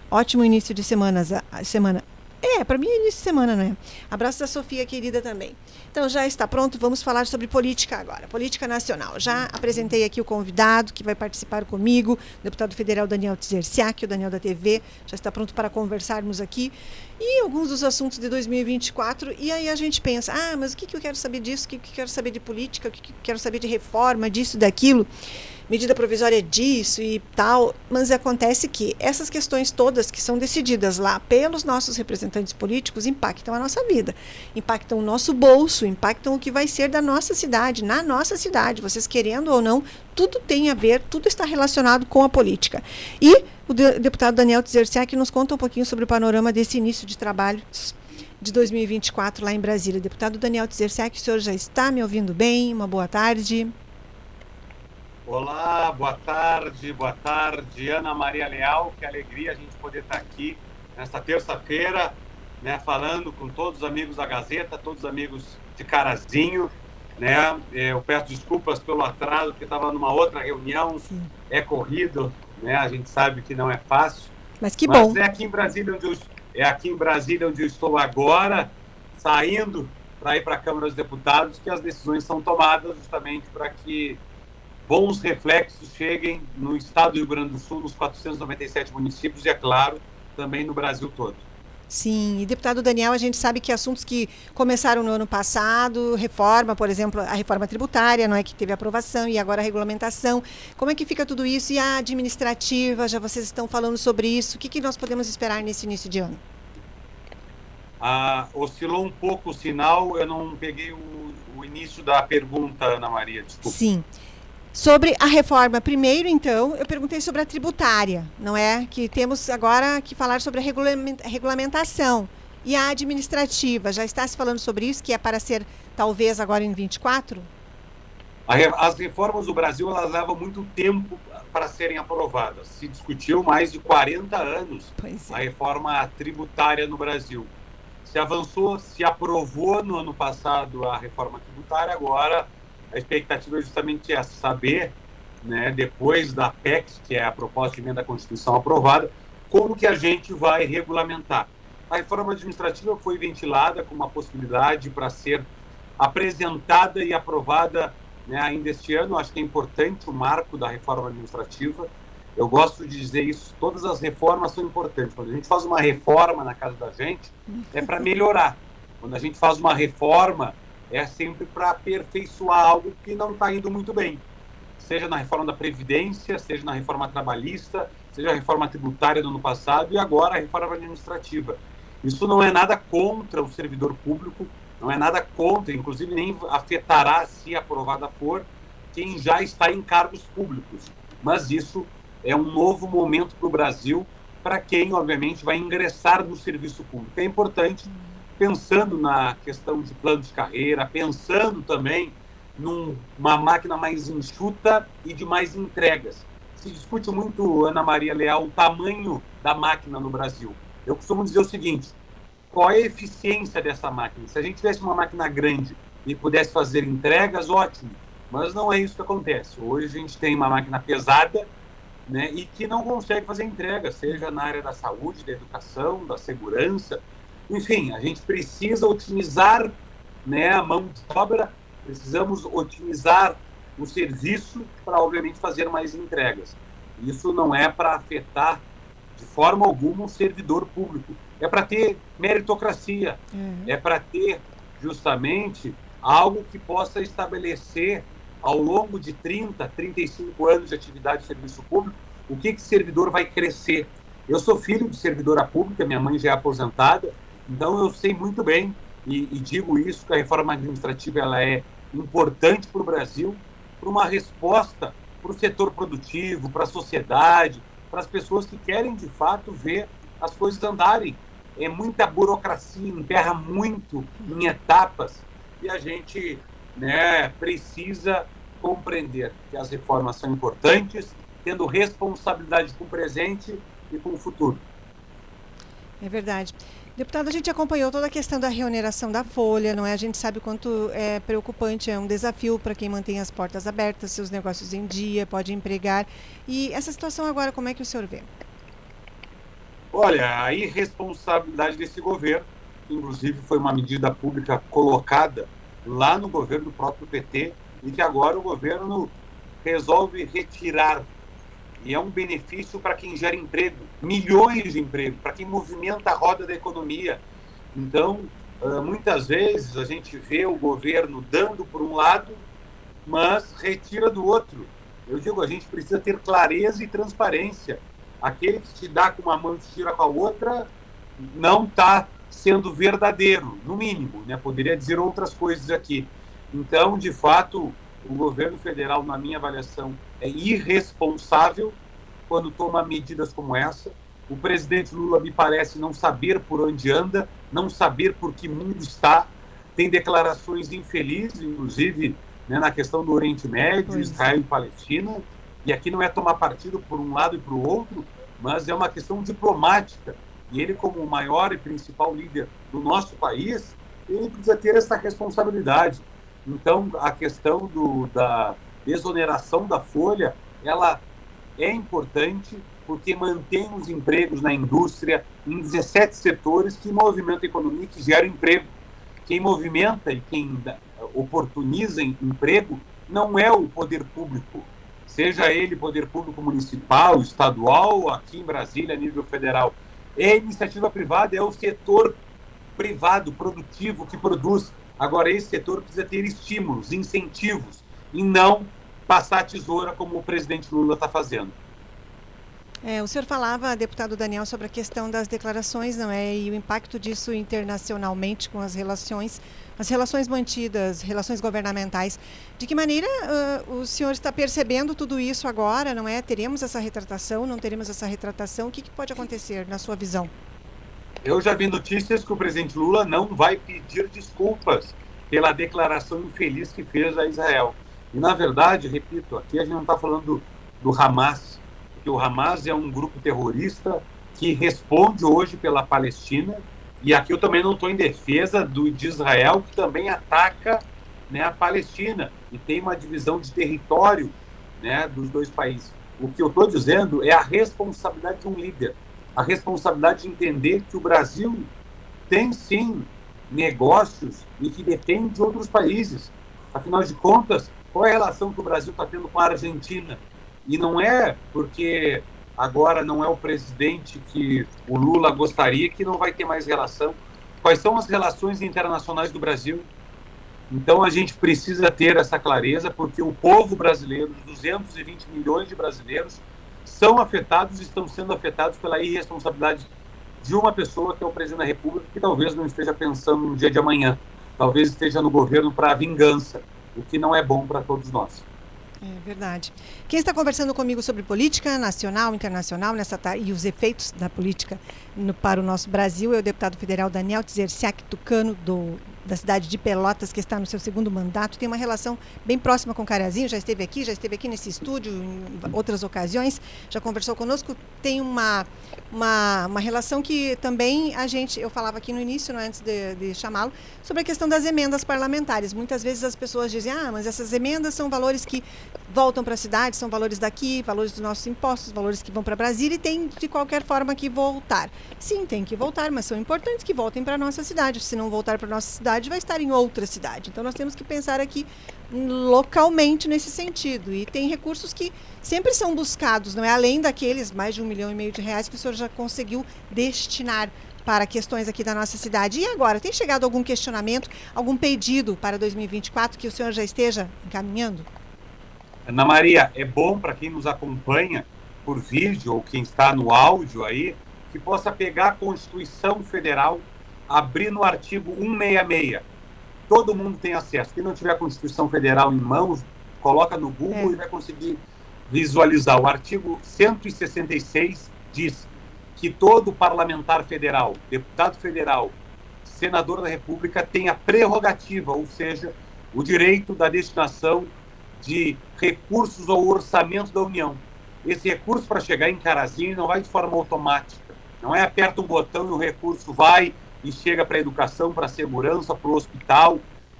Ótimo início de semana. semana. É, para mim é início de semana, não é? Abraço da Sofia, querida, também. Então já está pronto, vamos falar sobre política agora, política nacional. Já apresentei aqui o convidado que vai participar comigo, o deputado federal Daniel Tzerciak, o Daniel da TV, já está pronto para conversarmos aqui. E alguns dos assuntos de 2024, e aí a gente pensa, ah, mas o que, eu quero saber disso, o que, que eu quero saber de política, o que, que eu quero saber de reforma, disso, daquilo medida provisória disso e tal, mas acontece que essas questões todas que são decididas lá pelos nossos representantes políticos impactam a nossa vida, impactam o nosso bolso, impactam o que vai ser da nossa cidade, na nossa cidade, vocês querendo ou não, tudo tem a ver, tudo está relacionado com a política. E o deputado Daniel Tzerciak nos conta um pouquinho sobre o panorama desse início de trabalho de 2024 lá em Brasília. Deputado Daniel Tzerciak, o senhor já está me ouvindo bem? Uma boa tarde. Olá, boa tarde, boa tarde, Ana Maria Leal. Que alegria a gente poder estar aqui nesta terça-feira, né, falando com todos os amigos da Gazeta, todos os amigos de Carazinho. Né? Eu peço desculpas pelo atraso, porque estava numa outra reunião. Sim. É corrido, né? A gente sabe que não é fácil. Mas que bom. Mas é aqui em Brasília onde eu, é aqui em Brasília onde eu estou agora, saindo para ir para a Câmara dos Deputados, que as decisões são tomadas justamente para que bons reflexos cheguem no estado do Rio Grande do Sul, nos 497 municípios e, é claro, também no Brasil todo. Sim, e deputado Daniel, a gente sabe que assuntos que começaram no ano passado, reforma, por exemplo, a reforma tributária, não é que teve aprovação e agora a regulamentação. Como é que fica tudo isso? E a administrativa, já vocês estão falando sobre isso. O que, que nós podemos esperar nesse início de ano? Ah, oscilou um pouco o sinal, eu não peguei o, o início da pergunta, Ana Maria, desculpa. Sim. Sobre a reforma, primeiro, então, eu perguntei sobre a tributária, não é? Que temos agora que falar sobre a regulamentação e a administrativa. Já está se falando sobre isso, que é para ser talvez agora em 24? As reformas do Brasil elas levam muito tempo para serem aprovadas. Se discutiu mais de 40 anos é. a reforma tributária no Brasil. Se avançou, se aprovou no ano passado a reforma tributária, agora a expectativa é justamente essa, saber, né, depois da PEC, que é a proposta de emenda à Constituição aprovada, como que a gente vai regulamentar. A reforma administrativa foi ventilada como uma possibilidade para ser apresentada e aprovada né, ainda este ano. Acho que é importante o marco da reforma administrativa. Eu gosto de dizer isso, todas as reformas são importantes. Quando a gente faz uma reforma na casa da gente, é para melhorar. Quando a gente faz uma reforma, é sempre para aperfeiçoar algo que não está indo muito bem. Seja na reforma da Previdência, seja na reforma trabalhista, seja a reforma tributária do ano passado e agora a reforma administrativa. Isso não é nada contra o servidor público, não é nada contra, inclusive nem afetará, se aprovada for, quem já está em cargos públicos. Mas isso é um novo momento para o Brasil, para quem, obviamente, vai ingressar no serviço público. É importante, pensando na questão de plano de carreira, pensando também numa máquina mais enxuta e de mais entregas. Se discute muito, Ana Maria Leal, o tamanho da máquina no Brasil. Eu costumo dizer o seguinte: qual é a eficiência dessa máquina? Se a gente tivesse uma máquina grande e pudesse fazer entregas, ótimo. Mas não é isso que acontece. Hoje a gente tem uma máquina pesada né, e que não consegue fazer entrega, seja na área da saúde, da educação, da segurança. Enfim, a gente precisa otimizar né, a mão de obra, precisamos otimizar o serviço para, obviamente, fazer mais entregas. Isso não é para afetar de forma alguma o servidor público. É para ter meritocracia, uhum. é para ter justamente algo que possa estabelecer ao longo de 30, 35 anos de atividade de serviço público, o que que servidor vai crescer. Eu sou filho de servidora pública, minha mãe já é aposentada, então eu sei muito bem e, e digo isso que a reforma administrativa ela é importante para o Brasil, para uma resposta para o setor produtivo, para a sociedade, para as pessoas que querem de fato ver as coisas andarem. É muita burocracia, emperra muito em etapas e a gente né, precisa compreender que as reformas são importantes, tendo responsabilidade com o presente e com o futuro. É verdade. Deputado, a gente acompanhou toda a questão da reoneração da folha, não é? A gente sabe o quanto é preocupante, é um desafio para quem mantém as portas abertas, seus negócios em dia, pode empregar. E essa situação agora, como é que o senhor vê? Olha, a irresponsabilidade desse governo, inclusive foi uma medida pública colocada lá no governo do próprio PT e que agora o governo resolve retirar. E é um benefício para quem gera emprego, milhões de empregos, para quem movimenta a roda da economia. Então, muitas vezes a gente vê o governo dando por um lado, mas retira do outro. Eu digo, a gente precisa ter clareza e transparência. Aquele que te dá com uma mão e te tira com a outra, não está sendo verdadeiro, no mínimo, né? Poderia dizer outras coisas aqui. Então, de fato, o governo federal, na minha avaliação, é irresponsável quando toma medidas como essa. O presidente Lula me parece não saber por onde anda, não saber por que mundo está. Tem declarações infelizes, inclusive né, na questão do Oriente Médio, Israel e Palestina. E aqui não é tomar partido por um lado e para o outro, mas é uma questão diplomática e ele, como o maior e principal líder do nosso país, ele precisa ter essa responsabilidade. Então, a questão do, da desoneração da folha, ela é importante porque mantém os empregos na indústria em 17 setores que movimentam a economia, que geram emprego. Quem movimenta e quem oportuniza emprego não é o poder público, seja ele poder público municipal, estadual, aqui em Brasília, a nível federal é iniciativa privada, é o setor privado, produtivo, que produz. Agora, esse setor precisa ter estímulos, incentivos, e não passar a tesoura como o presidente Lula está fazendo. É, o senhor falava, deputado Daniel, sobre a questão das declarações, não é? E o impacto disso internacionalmente com as relações, as relações mantidas, relações governamentais. De que maneira uh, o senhor está percebendo tudo isso agora, não é? Teremos essa retratação, não teremos essa retratação? O que, que pode acontecer na sua visão? Eu já vi notícias que o presidente Lula não vai pedir desculpas pela declaração infeliz que fez a Israel. E, na verdade, repito, aqui a gente não está falando do, do Hamas, que o Hamas é um grupo terrorista que responde hoje pela Palestina. E aqui eu também não estou em defesa do, de Israel, que também ataca né, a Palestina e tem uma divisão de território né, dos dois países. O que eu estou dizendo é a responsabilidade de um líder, a responsabilidade de entender que o Brasil tem sim negócios e que depende de outros países. Afinal de contas, qual é a relação que o Brasil está tendo com a Argentina? E não é porque agora não é o presidente que o Lula gostaria que não vai ter mais relação. Quais são as relações internacionais do Brasil? Então a gente precisa ter essa clareza, porque o povo brasileiro, os 220 milhões de brasileiros, são afetados e estão sendo afetados pela irresponsabilidade de uma pessoa que é o presidente da República, que talvez não esteja pensando no dia de amanhã, talvez esteja no governo para vingança, o que não é bom para todos nós. É verdade. Quem está conversando comigo sobre política nacional, internacional nessa e os efeitos da política no, para o nosso Brasil é o deputado federal Daniel Tzerciak Tucano, do da cidade de Pelotas, que está no seu segundo mandato, tem uma relação bem próxima com Carazinho, já esteve aqui, já esteve aqui nesse estúdio em outras ocasiões, já conversou conosco, tem uma, uma, uma relação que também a gente, eu falava aqui no início, né, antes de, de chamá-lo, sobre a questão das emendas parlamentares. Muitas vezes as pessoas dizem, ah, mas essas emendas são valores que voltam para a cidade, são valores daqui, valores dos nossos impostos, valores que vão para Brasília e tem de qualquer forma que voltar. Sim, tem que voltar, mas são importantes que voltem para a nossa cidade. Se não voltar para a nossa cidade, cidade vai estar em outra cidade. Então nós temos que pensar aqui localmente nesse sentido. E tem recursos que sempre são buscados, não é? Além daqueles mais de um milhão e meio de reais que o senhor já conseguiu destinar para questões aqui da nossa cidade. E agora, tem chegado algum questionamento, algum pedido para 2024 que o senhor já esteja encaminhando? Ana Maria, é bom para quem nos acompanha por vídeo ou quem está no áudio aí, que possa pegar a Constituição Federal abrir no artigo 166. Todo mundo tem acesso. Quem não tiver a Constituição Federal em mãos, coloca no Google é. e vai conseguir visualizar. O artigo 166 diz que todo parlamentar federal, deputado federal, senador da República tem a prerrogativa, ou seja, o direito da destinação de recursos ao orçamento da União. Esse recurso para chegar em Carazinho não vai de forma automática. Não é aperta um botão e o recurso vai e chega para a educação, para a segurança, para o hospital,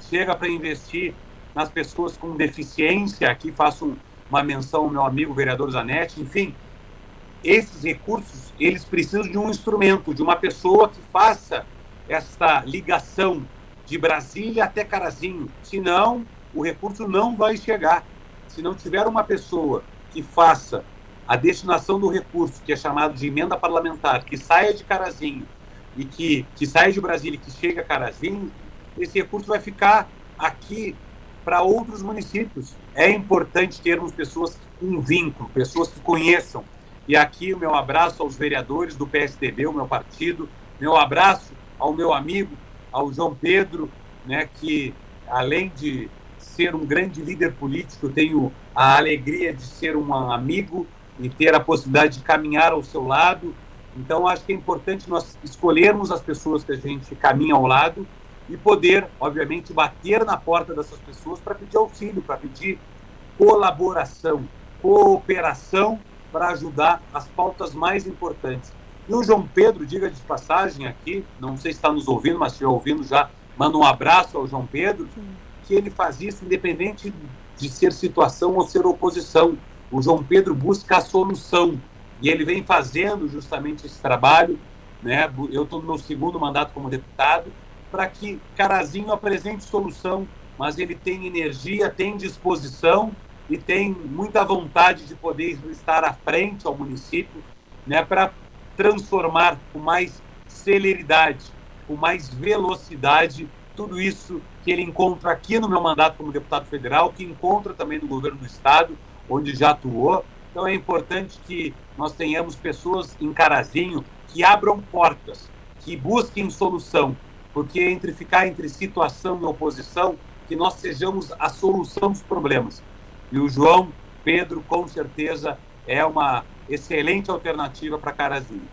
chega para investir nas pessoas com deficiência. Aqui faço uma menção ao meu amigo vereador Zanetti. Enfim, esses recursos, eles precisam de um instrumento, de uma pessoa que faça essa ligação de Brasília até Carazinho. Senão, o recurso não vai chegar. Se não tiver uma pessoa que faça a destinação do recurso, que é chamado de emenda parlamentar, que saia de Carazinho e que, que sai de Brasília e que chega a Carazinho, esse recurso vai ficar aqui para outros municípios. É importante termos pessoas com vínculo, pessoas que conheçam. E aqui o meu abraço aos vereadores do PSDB, o meu partido, meu abraço ao meu amigo, ao João Pedro, né, que além de ser um grande líder político, eu tenho a alegria de ser um amigo e ter a possibilidade de caminhar ao seu lado então, acho que é importante nós escolhermos as pessoas que a gente caminha ao lado e poder, obviamente, bater na porta dessas pessoas para pedir auxílio, para pedir colaboração, cooperação para ajudar as pautas mais importantes. E o João Pedro, diga de passagem aqui, não sei se está nos ouvindo, mas se ouvindo já, manda um abraço ao João Pedro, que ele faz isso independente de ser situação ou ser oposição. O João Pedro busca a solução e ele vem fazendo justamente esse trabalho, né? Eu estou no meu segundo mandato como deputado, para que Carazinho apresente solução, mas ele tem energia, tem disposição e tem muita vontade de poder estar à frente ao município, né? Para transformar com mais celeridade, com mais velocidade, tudo isso que ele encontra aqui no meu mandato como deputado federal, que encontra também no governo do estado, onde já atuou, então é importante que nós tenhamos pessoas em Carazinho que abram portas, que busquem solução, porque entre ficar entre situação e oposição, que nós sejamos a solução dos problemas. E o João Pedro, com certeza, é uma excelente alternativa para Carazinho.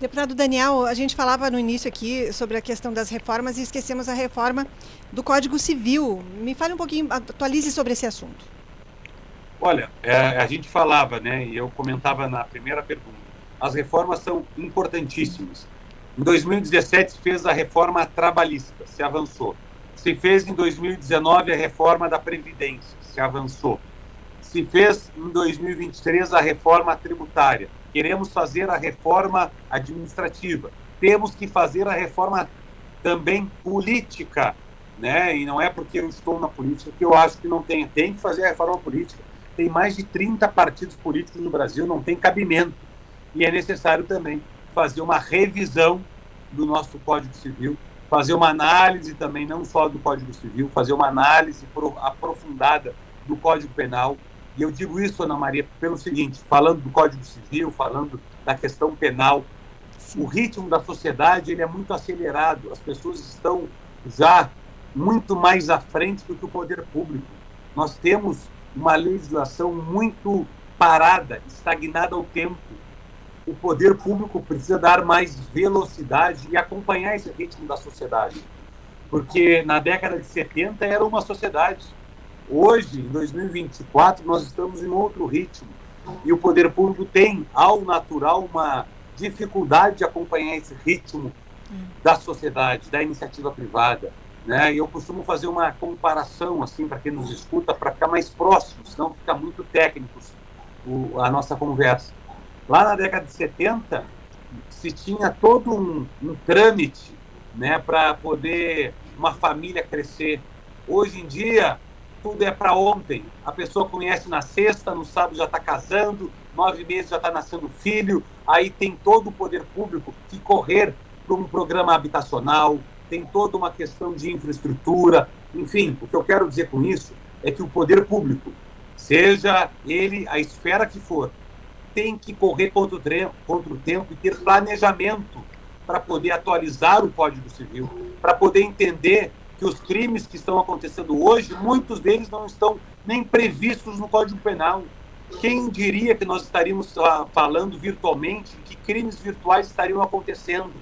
Deputado Daniel, a gente falava no início aqui sobre a questão das reformas e esquecemos a reforma do Código Civil. Me fale um pouquinho, atualize sobre esse assunto. Olha, é, a gente falava, né, e eu comentava na primeira pergunta, as reformas são importantíssimas. Em 2017 se fez a reforma trabalhista, se avançou. Se fez em 2019 a reforma da Previdência, se avançou. Se fez em 2023 a reforma tributária. Queremos fazer a reforma administrativa. Temos que fazer a reforma também política, né? E não é porque eu estou na política que eu acho que não tem. Tem que fazer a reforma política tem mais de 30 partidos políticos no Brasil, não tem cabimento. E é necessário também fazer uma revisão do nosso Código Civil, fazer uma análise também, não só do Código Civil, fazer uma análise aprofundada do Código Penal. E eu digo isso, Ana Maria, pelo seguinte: falando do Código Civil, falando da questão penal. O ritmo da sociedade ele é muito acelerado. As pessoas estão já muito mais à frente do que o poder público. Nós temos uma legislação muito parada, estagnada ao tempo. O poder público precisa dar mais velocidade e acompanhar esse ritmo da sociedade. Porque na década de 70 era uma sociedade. Hoje, em 2024, nós estamos em outro ritmo. E o poder público tem, ao natural, uma dificuldade de acompanhar esse ritmo da sociedade, da iniciativa privada. Né? E eu costumo fazer uma comparação assim para quem nos escuta, para ficar mais próximo, senão fica muito técnicos o, a nossa conversa. Lá na década de 70, se tinha todo um, um trâmite né, para poder uma família crescer. Hoje em dia, tudo é para ontem. A pessoa conhece na sexta, no sábado já está casando, nove meses já está nascendo filho, aí tem todo o poder público que correr para um programa habitacional, tem toda uma questão de infraestrutura, enfim, o que eu quero dizer com isso é que o poder público, seja ele a esfera que for, tem que correr contra o, tempo, contra o tempo e ter planejamento para poder atualizar o Código Civil, para poder entender que os crimes que estão acontecendo hoje, muitos deles não estão nem previstos no Código Penal. Quem diria que nós estaríamos uh, falando virtualmente que crimes virtuais estariam acontecendo?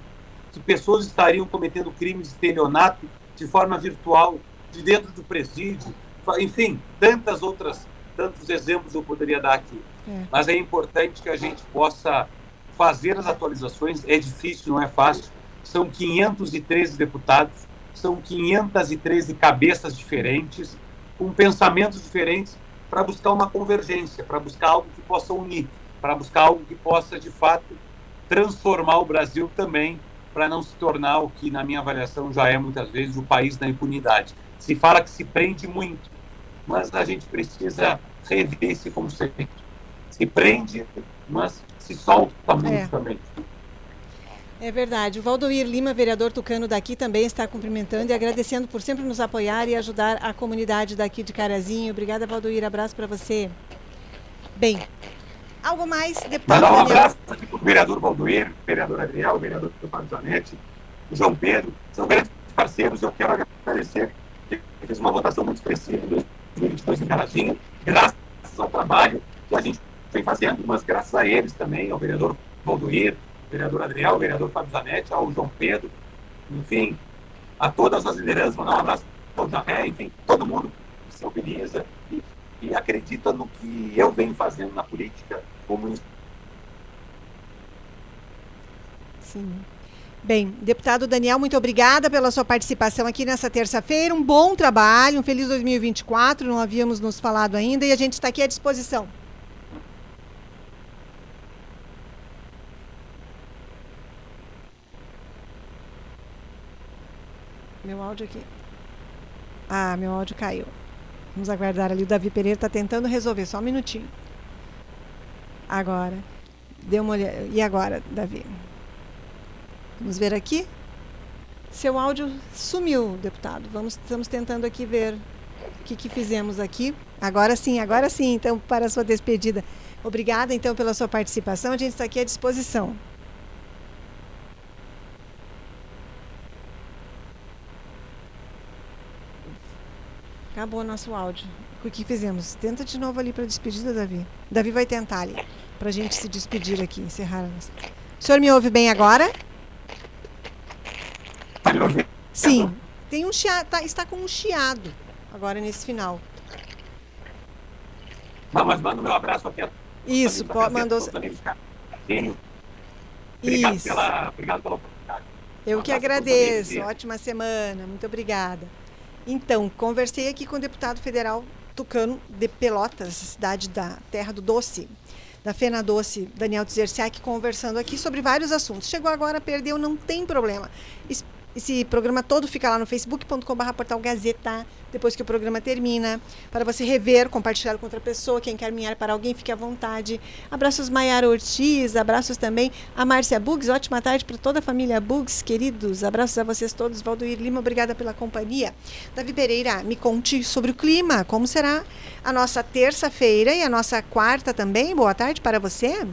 Pessoas estariam cometendo crimes de estelionato de forma virtual, de dentro do presídio, enfim, tantas outras, tantos exemplos eu poderia dar aqui. É. Mas é importante que a gente possa fazer as atualizações, é difícil, não é fácil. São 513 deputados, são 513 cabeças diferentes, com pensamentos diferentes, para buscar uma convergência, para buscar algo que possa unir, para buscar algo que possa, de fato, transformar o Brasil também para não se tornar o que, na minha avaliação, já é muitas vezes o país da impunidade. Se fala que se prende muito, mas a gente precisa rever esse conceito. Se prende, mas se solta muito é. também. É verdade. O Valdoir Lima, vereador tucano daqui, também está cumprimentando e agradecendo por sempre nos apoiar e ajudar a comunidade daqui de Carazinho. Obrigada, Valdoir. Abraço para você. Bem, Algo mais, deputado Mandar um abraço para o vereador Valdoir, vereador Adriel, vereador Fábio Zanetti, o João Pedro, são grandes parceiros, eu quero agradecer, que fez uma votação muito expressiva em 2022 em Carazinho, graças ao trabalho que a gente vem fazendo, mas graças a eles também, ao vereador Valdoir, vereador Adriel, ao vereador Fábio Zanetti, ao João Pedro, enfim, a todas as lideranças, mandar um abraço ao Javé, enfim, todo mundo se mobiliza e, acredita no que eu venho fazendo na política, como Sim. Bem, deputado Daniel, muito obrigada pela sua participação aqui nessa terça-feira. Um bom trabalho, um feliz 2024. Não havíamos nos falado ainda e a gente está aqui à disposição. Meu áudio aqui. Ah, meu áudio caiu. Vamos aguardar ali. O Davi Pereira está tentando resolver. Só um minutinho. Agora. Deu uma olhada. E agora, Davi? Vamos ver aqui. Seu áudio sumiu, deputado. Vamos, estamos tentando aqui ver o que, que fizemos aqui. Agora sim, agora sim, então, para a sua despedida. Obrigada, então, pela sua participação. A gente está aqui à disposição. Acabou nosso áudio. O que fizemos? Tenta de novo ali para despedida, Davi. Davi vai tentar ali, para a gente se despedir aqui, encerrar. O senhor me ouve bem agora? Sim. Tem um chiado, tá, está com um chiado agora nesse final. Não, mas manda meu abraço aqui. Isso, mandou. Obrigado Isso. Pela, obrigado pela oportunidade. Eu que agradeço. Ótima semana. Muito obrigada. Então, conversei aqui com o deputado federal tucano de Pelotas, cidade da Terra do Doce, da Fena Doce, Daniel Tzerciak, conversando aqui sobre vários assuntos. Chegou agora, perdeu, não tem problema. Esse programa todo fica lá no facebook.com.br portal Gazeta, depois que o programa termina, para você rever, compartilhar com outra pessoa, quem quer minhar para alguém, fique à vontade. Abraços Maiara Ortiz, abraços também a Márcia Bugs, ótima tarde para toda a família Bugs, queridos. Abraços a vocês todos. Valdoir Lima, obrigada pela companhia. Davi Pereira, me conte sobre o clima, como será a nossa terça-feira e a nossa quarta também. Boa tarde para você.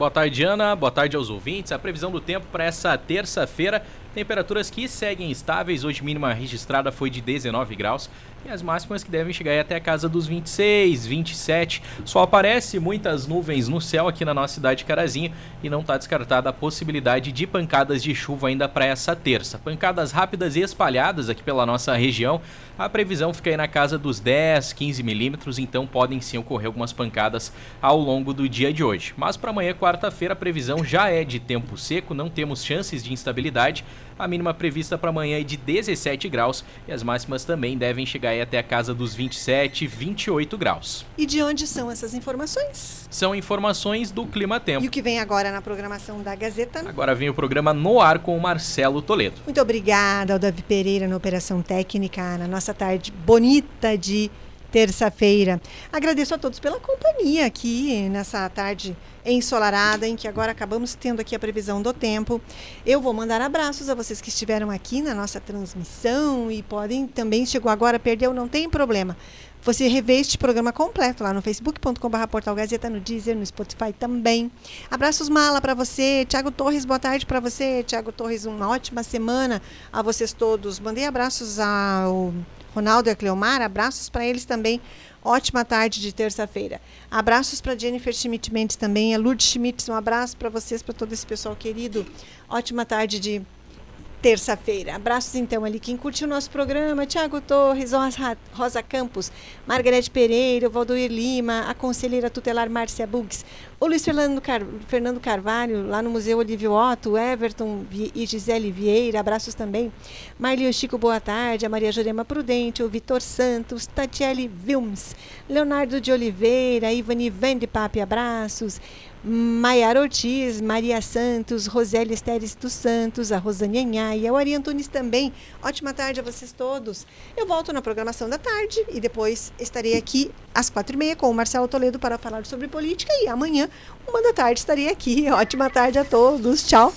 Boa tarde, Ana. Boa tarde aos ouvintes. A previsão do tempo para essa terça-feira Temperaturas que seguem estáveis, hoje mínima registrada foi de 19 graus e as máximas que devem chegar até a casa dos 26, 27. Só aparece muitas nuvens no céu aqui na nossa cidade de Carazinho e não está descartada a possibilidade de pancadas de chuva ainda para essa terça. Pancadas rápidas e espalhadas aqui pela nossa região. A previsão fica aí na casa dos 10, 15 milímetros, então podem sim ocorrer algumas pancadas ao longo do dia de hoje. Mas para amanhã, quarta-feira, a previsão já é de tempo seco, não temos chances de instabilidade. A mínima prevista para amanhã é de 17 graus e as máximas também devem chegar até a casa dos 27, 28 graus. E de onde são essas informações? São informações do Clima Tempo. E o que vem agora na programação da Gazeta? Agora vem o programa No Ar com o Marcelo Toledo. Muito obrigada ao Davi Pereira na Operação Técnica, na nossa tarde bonita de terça-feira. Agradeço a todos pela companhia aqui nessa tarde ensolarada, em que agora acabamos tendo aqui a previsão do tempo. Eu vou mandar abraços a vocês que estiveram aqui na nossa transmissão e podem também, chegou agora, perdeu, não tem problema. Você revê este programa completo lá no facebook.com.br Portal Gazeta, no Deezer, no Spotify também. Abraços mala para você. Tiago Torres, boa tarde para você. Tiago Torres, uma ótima semana a vocês todos. Mandei abraços ao Ronaldo e a Cleomar, abraços para eles também. Ótima tarde de terça-feira. Abraços para Jennifer Schmidt Mendes também, a Lourdes Schmitz, um abraço para vocês, para todo esse pessoal querido. Ótima tarde de terça-feira. Abraços então ali quem curtiu o nosso programa, Tiago Torres, Rosa Campos, Margarete Pereira, Valdoir Lima, a conselheira tutelar Márcia Bugs, o Luiz Fernando, Car... Fernando Carvalho, lá no Museu Olívio Otto, Everton e Gisele Vieira, abraços também. Marlio Chico, boa tarde, a Maria Jurema Prudente, o Vitor Santos, Tatiele Wilms, Leonardo de Oliveira, Ivani Vandepape, abraços. Maiara Ortiz, Maria Santos, Roseli Esteres dos Santos, a Rosane Anhaia, o Ari Antunes também. Ótima tarde a vocês todos. Eu volto na programação da tarde e depois estarei aqui às quatro e meia com o Marcelo Toledo para falar sobre política e amanhã, uma da tarde, estarei aqui. Ótima tarde a todos. Tchau.